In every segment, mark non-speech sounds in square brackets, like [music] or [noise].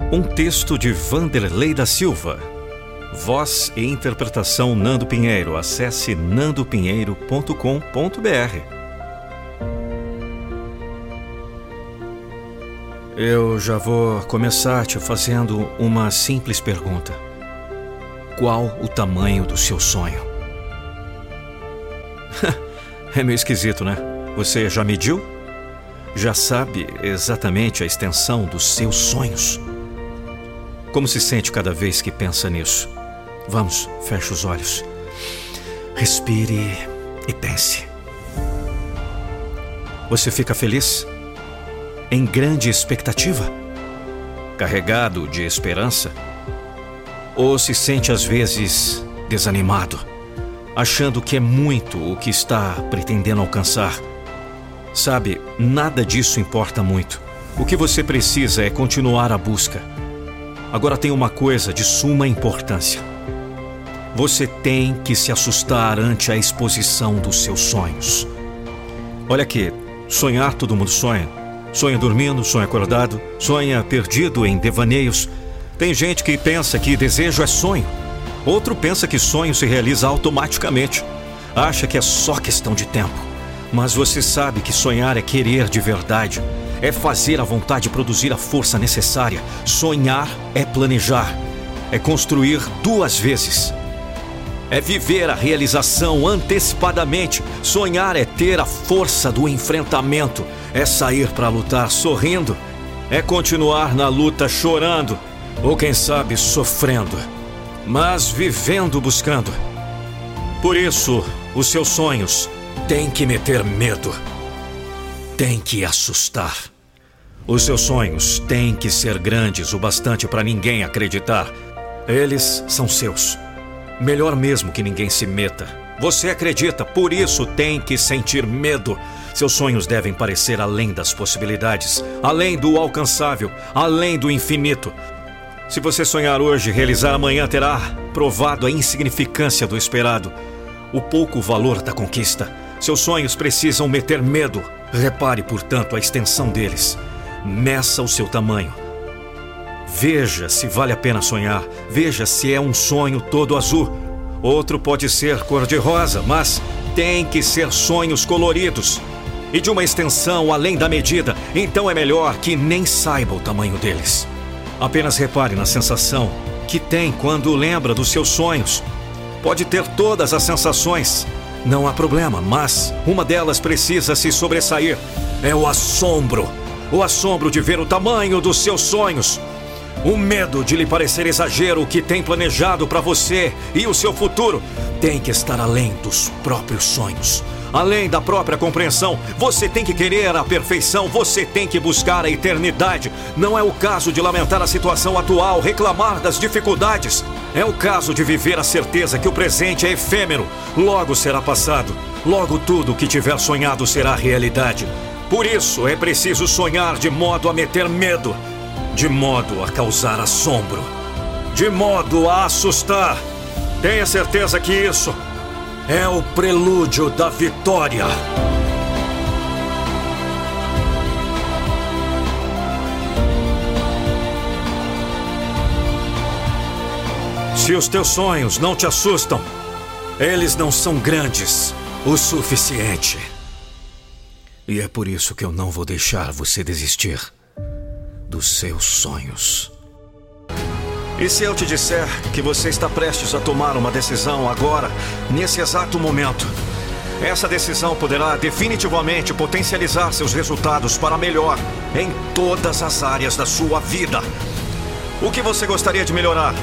Um texto de Vanderlei da Silva. Voz e interpretação Nando Pinheiro. Acesse nandopinheiro.com.br. Eu já vou começar te fazendo uma simples pergunta. Qual o tamanho do seu sonho? [laughs] é meio esquisito, né? Você já mediu? Já sabe exatamente a extensão dos seus sonhos? Como se sente cada vez que pensa nisso? Vamos, feche os olhos. Respire e pense. Você fica feliz? Em grande expectativa? Carregado de esperança? Ou se sente às vezes desanimado, achando que é muito o que está pretendendo alcançar? Sabe, nada disso importa muito. O que você precisa é continuar a busca Agora tem uma coisa de suma importância. Você tem que se assustar ante a exposição dos seus sonhos. Olha aqui, sonhar todo mundo sonha. Sonha dormindo, sonha acordado, sonha perdido em devaneios. Tem gente que pensa que desejo é sonho. Outro pensa que sonho se realiza automaticamente. Acha que é só questão de tempo. Mas você sabe que sonhar é querer de verdade é fazer a vontade produzir a força necessária. Sonhar é planejar, é construir duas vezes. É viver a realização antecipadamente. Sonhar é ter a força do enfrentamento, é sair para lutar sorrindo, é continuar na luta chorando, ou quem sabe sofrendo, mas vivendo buscando. Por isso, os seus sonhos têm que meter medo tem que assustar. Os seus sonhos têm que ser grandes o bastante para ninguém acreditar. Eles são seus. Melhor mesmo que ninguém se meta. Você acredita, por isso tem que sentir medo. Seus sonhos devem parecer além das possibilidades, além do alcançável, além do infinito. Se você sonhar hoje, realizar amanhã terá provado a insignificância do esperado, o pouco valor da conquista. Seus sonhos precisam meter medo, Repare, portanto, a extensão deles. Meça o seu tamanho. Veja se vale a pena sonhar. Veja se é um sonho todo azul. Outro pode ser cor-de-rosa, mas tem que ser sonhos coloridos e de uma extensão além da medida. Então é melhor que nem saiba o tamanho deles. Apenas repare na sensação que tem quando lembra dos seus sonhos. Pode ter todas as sensações, não há problema, mas uma delas precisa se sobressair. É o assombro. O assombro de ver o tamanho dos seus sonhos. O medo de lhe parecer exagero o que tem planejado para você e o seu futuro tem que estar além dos próprios sonhos. Além da própria compreensão, você tem que querer a perfeição, você tem que buscar a eternidade. Não é o caso de lamentar a situação atual, reclamar das dificuldades. É o caso de viver a certeza que o presente é efêmero, logo será passado. Logo tudo o que tiver sonhado será realidade. Por isso é preciso sonhar de modo a meter medo, de modo a causar assombro, de modo a assustar. Tenha certeza que isso é o prelúdio da vitória. Se os teus sonhos não te assustam, eles não são grandes o suficiente. E é por isso que eu não vou deixar você desistir dos seus sonhos. E se eu te disser que você está prestes a tomar uma decisão agora, nesse exato momento? Essa decisão poderá definitivamente potencializar seus resultados para melhor em todas as áreas da sua vida. O que você gostaria de melhorar?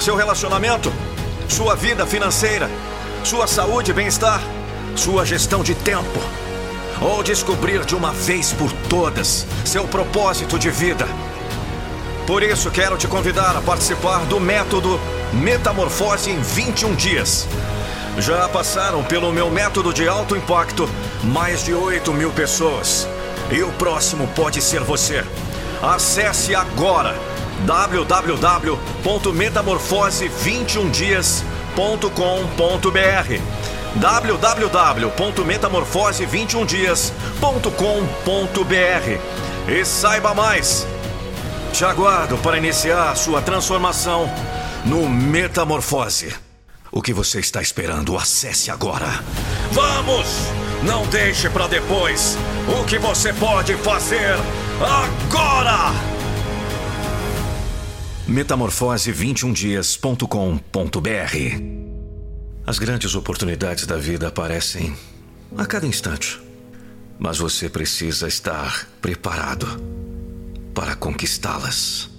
Seu relacionamento? Sua vida financeira? Sua saúde e bem-estar? Sua gestão de tempo? Ou descobrir de uma vez por todas seu propósito de vida? Por isso, quero te convidar a participar do método Metamorfose em 21 dias. Já passaram pelo meu método de alto impacto mais de 8 mil pessoas. E o próximo pode ser você. Acesse agora www.metamorfose21dias.com.br www.metamorfose21dias.com.br e saiba mais. Te aguardo para iniciar sua transformação no Metamorfose. O que você está esperando? Acesse agora. Vamos! Não deixe para depois o que você pode fazer agora! Metamorfose21dias.com.br As grandes oportunidades da vida aparecem a cada instante. Mas você precisa estar preparado para conquistá-las.